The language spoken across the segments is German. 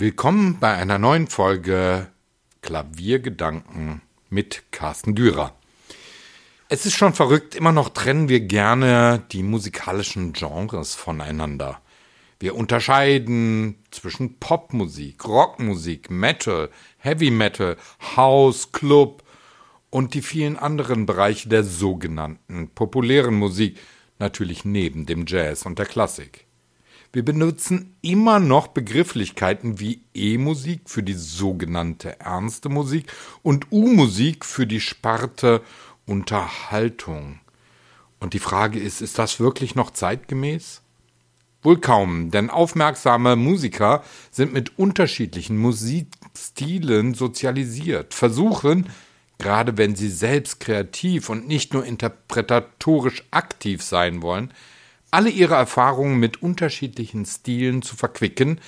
Willkommen bei einer neuen Folge Klaviergedanken mit Carsten Dürer. Es ist schon verrückt, immer noch trennen wir gerne die musikalischen Genres voneinander. Wir unterscheiden zwischen Popmusik, Rockmusik, Metal, Heavy Metal, House, Club und die vielen anderen Bereiche der sogenannten populären Musik, natürlich neben dem Jazz und der Klassik. Wir benutzen immer noch Begrifflichkeiten wie E-Musik für die sogenannte ernste Musik und U-Musik für die Sparte Unterhaltung. Und die Frage ist, ist das wirklich noch zeitgemäß? Wohl kaum, denn aufmerksame Musiker sind mit unterschiedlichen Musikstilen sozialisiert, versuchen, gerade wenn sie selbst kreativ und nicht nur interpretatorisch aktiv sein wollen, alle ihre Erfahrungen mit unterschiedlichen Stilen zu verquicken,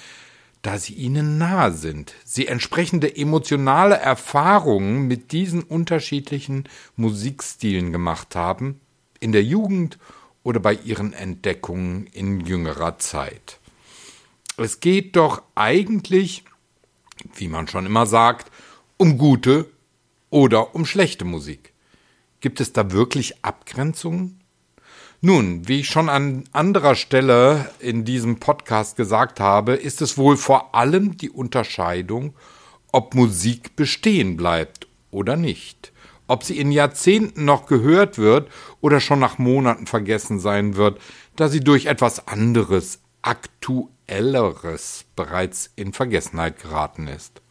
da sie ihnen nahe sind. Sie entsprechende emotionale Erfahrungen mit diesen unterschiedlichen Musikstilen gemacht haben, in der Jugend oder bei ihren Entdeckungen in jüngerer Zeit. Es geht doch eigentlich, wie man schon immer sagt, um gute oder um schlechte Musik. Gibt es da wirklich Abgrenzungen? Nun, wie ich schon an anderer Stelle in diesem Podcast gesagt habe, ist es wohl vor allem die Unterscheidung, ob Musik bestehen bleibt oder nicht. Ob sie in Jahrzehnten noch gehört wird oder schon nach Monaten vergessen sein wird, da sie durch etwas anderes, aktuelleres bereits in Vergessenheit geraten ist.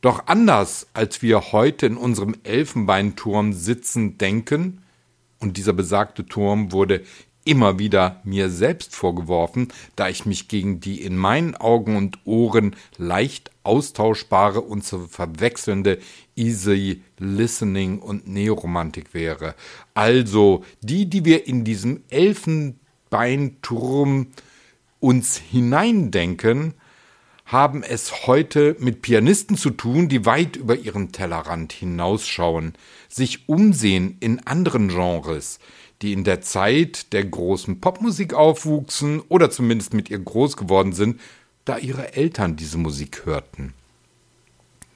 Doch anders als wir heute in unserem Elfenbeinturm sitzen denken, und dieser besagte Turm wurde immer wieder mir selbst vorgeworfen, da ich mich gegen die in meinen Augen und Ohren leicht austauschbare und zu verwechselnde Easy Listening und Neoromantik wäre. Also die, die wir in diesem Elfenbeinturm uns hineindenken, haben es heute mit Pianisten zu tun, die weit über ihren Tellerrand hinausschauen, sich umsehen in anderen Genres, die in der Zeit der großen Popmusik aufwuchsen oder zumindest mit ihr groß geworden sind, da ihre Eltern diese Musik hörten.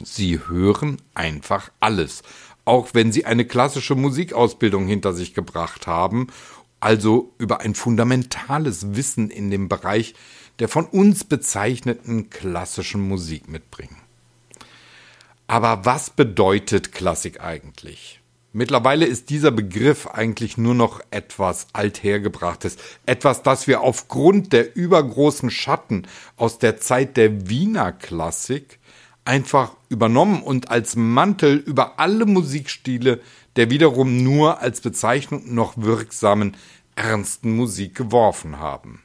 Sie hören einfach alles, auch wenn sie eine klassische Musikausbildung hinter sich gebracht haben, also über ein fundamentales Wissen in dem Bereich der von uns bezeichneten klassischen Musik mitbringen. Aber was bedeutet Klassik eigentlich? Mittlerweile ist dieser Begriff eigentlich nur noch etwas althergebrachtes, etwas, das wir aufgrund der übergroßen Schatten aus der Zeit der Wiener Klassik einfach übernommen und als Mantel über alle Musikstile der wiederum nur als Bezeichnung noch wirksamen ernsten Musik geworfen haben.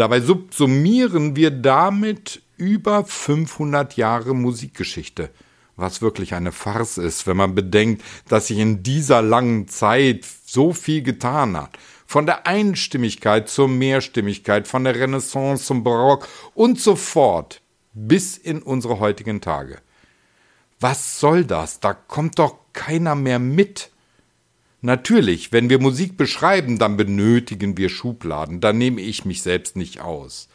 Dabei subsumieren wir damit über 500 Jahre Musikgeschichte, was wirklich eine Farce ist, wenn man bedenkt, dass sich in dieser langen Zeit so viel getan hat. Von der Einstimmigkeit zur Mehrstimmigkeit, von der Renaissance zum Barock und so fort bis in unsere heutigen Tage. Was soll das? Da kommt doch keiner mehr mit. Natürlich, wenn wir Musik beschreiben, dann benötigen wir Schubladen, da nehme ich mich selbst nicht aus.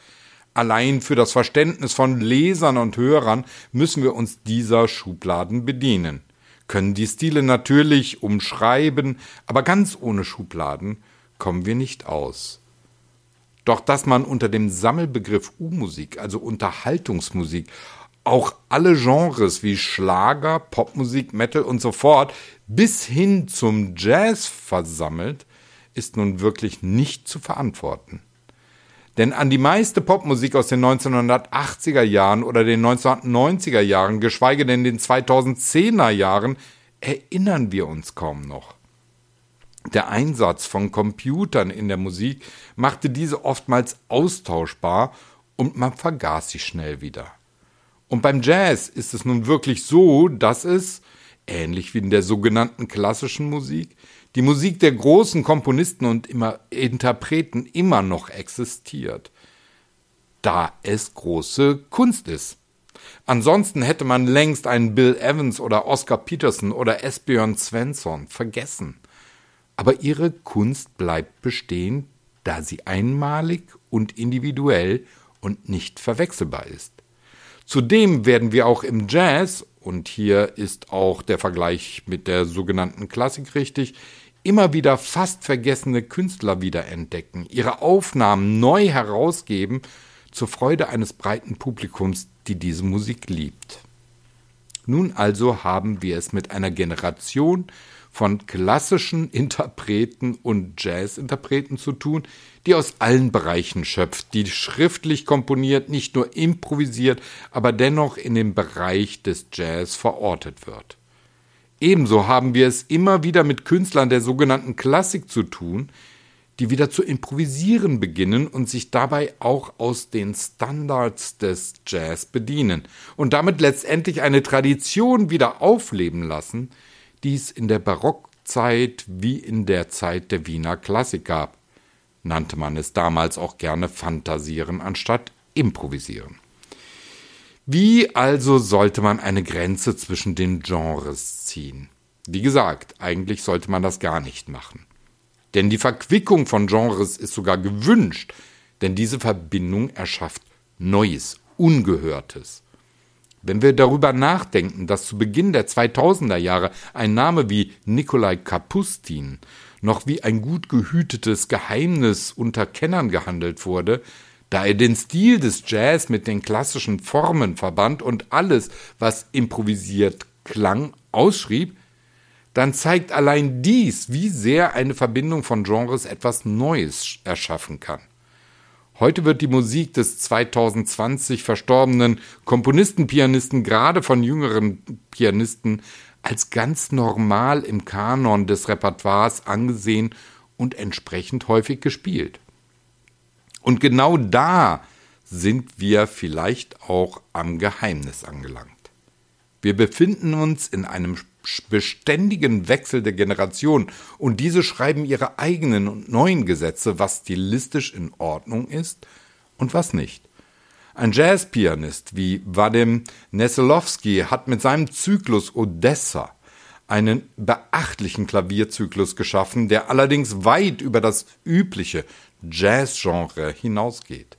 Allein für das Verständnis von Lesern und Hörern müssen wir uns dieser Schubladen bedienen, können die Stile natürlich umschreiben, aber ganz ohne Schubladen kommen wir nicht aus. Doch dass man unter dem Sammelbegriff U-Musik, also Unterhaltungsmusik, auch alle Genres wie Schlager, Popmusik, Metal und so fort bis hin zum Jazz versammelt, ist nun wirklich nicht zu verantworten. Denn an die meiste Popmusik aus den 1980er Jahren oder den 1990er Jahren, geschweige denn den 2010er Jahren, erinnern wir uns kaum noch. Der Einsatz von Computern in der Musik machte diese oftmals austauschbar und man vergaß sie schnell wieder. Und beim Jazz ist es nun wirklich so, dass es, ähnlich wie in der sogenannten klassischen Musik, die Musik der großen Komponisten und immer Interpreten immer noch existiert, da es große Kunst ist. Ansonsten hätte man längst einen Bill Evans oder Oscar Peterson oder Esbjörn Svensson vergessen. Aber ihre Kunst bleibt bestehen, da sie einmalig und individuell und nicht verwechselbar ist. Zudem werden wir auch im Jazz, und hier ist auch der Vergleich mit der sogenannten Klassik richtig, immer wieder fast vergessene Künstler wiederentdecken, ihre Aufnahmen neu herausgeben, zur Freude eines breiten Publikums, die diese Musik liebt. Nun also haben wir es mit einer Generation von klassischen Interpreten und Jazzinterpreten zu tun, die aus allen Bereichen schöpft, die schriftlich komponiert, nicht nur improvisiert, aber dennoch in dem Bereich des Jazz verortet wird. Ebenso haben wir es immer wieder mit Künstlern der sogenannten Klassik zu tun, die wieder zu improvisieren beginnen und sich dabei auch aus den Standards des Jazz bedienen und damit letztendlich eine Tradition wieder aufleben lassen, die es in der Barockzeit wie in der Zeit der Wiener Klassik gab. Nannte man es damals auch gerne Fantasieren anstatt Improvisieren. Wie also sollte man eine Grenze zwischen den Genres ziehen? Wie gesagt, eigentlich sollte man das gar nicht machen. Denn die Verquickung von Genres ist sogar gewünscht, denn diese Verbindung erschafft Neues, Ungehörtes. Wenn wir darüber nachdenken, dass zu Beginn der 2000er Jahre ein Name wie Nikolai Kapustin noch wie ein gut gehütetes Geheimnis unter Kennern gehandelt wurde, da er den Stil des Jazz mit den klassischen Formen verband und alles, was improvisiert klang, ausschrieb, dann zeigt allein dies, wie sehr eine Verbindung von Genres etwas Neues erschaffen kann. Heute wird die Musik des 2020 verstorbenen Komponisten-Pianisten gerade von jüngeren Pianisten als ganz normal im Kanon des Repertoires angesehen und entsprechend häufig gespielt. Und genau da sind wir vielleicht auch am Geheimnis angelangt. Wir befinden uns in einem beständigen Wechsel der Generation und diese schreiben ihre eigenen und neuen Gesetze, was stilistisch in Ordnung ist und was nicht. Ein Jazzpianist wie Vadim Neselowski hat mit seinem Zyklus Odessa einen beachtlichen Klavierzyklus geschaffen, der allerdings weit über das übliche Jazzgenre hinausgeht.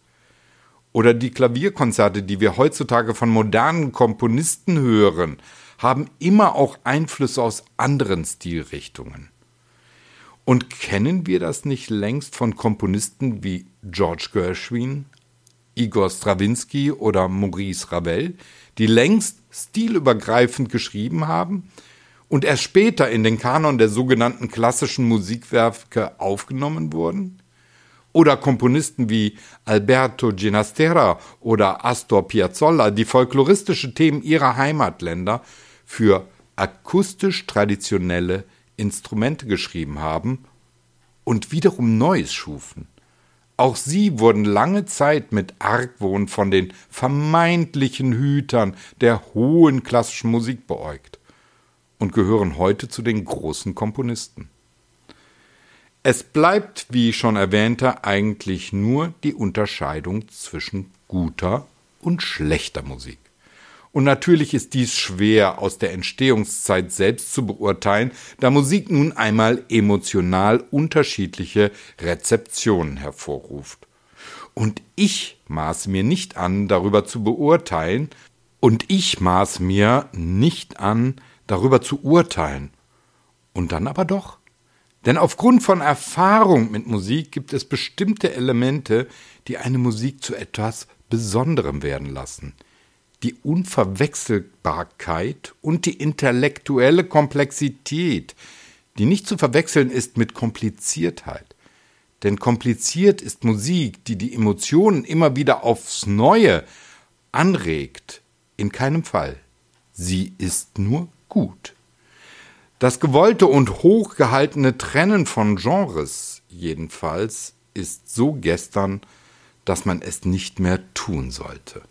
Oder die Klavierkonzerte, die wir heutzutage von modernen Komponisten hören, haben immer auch Einflüsse aus anderen Stilrichtungen. Und kennen wir das nicht längst von Komponisten wie George Gershwin, Igor Strawinski oder Maurice Ravel, die längst stilübergreifend geschrieben haben und erst später in den Kanon der sogenannten klassischen Musikwerke aufgenommen wurden? Oder Komponisten wie Alberto Ginastera oder Astor Piazzolla, die folkloristische Themen ihrer Heimatländer für akustisch traditionelle Instrumente geschrieben haben und wiederum Neues schufen. Auch sie wurden lange Zeit mit Argwohn von den vermeintlichen Hütern der hohen klassischen Musik beäugt und gehören heute zu den großen Komponisten. Es bleibt, wie schon erwähnte, eigentlich nur die Unterscheidung zwischen guter und schlechter Musik. Und natürlich ist dies schwer aus der Entstehungszeit selbst zu beurteilen, da Musik nun einmal emotional unterschiedliche Rezeptionen hervorruft. Und ich maß mir nicht an, darüber zu beurteilen, und ich maß mir nicht an, darüber zu urteilen. Und dann aber doch. Denn aufgrund von Erfahrung mit Musik gibt es bestimmte Elemente, die eine Musik zu etwas Besonderem werden lassen die Unverwechselbarkeit und die intellektuelle Komplexität, die nicht zu verwechseln ist mit Kompliziertheit. Denn kompliziert ist Musik, die die Emotionen immer wieder aufs Neue anregt, in keinem Fall. Sie ist nur gut. Das gewollte und hochgehaltene Trennen von Genres jedenfalls ist so gestern, dass man es nicht mehr tun sollte.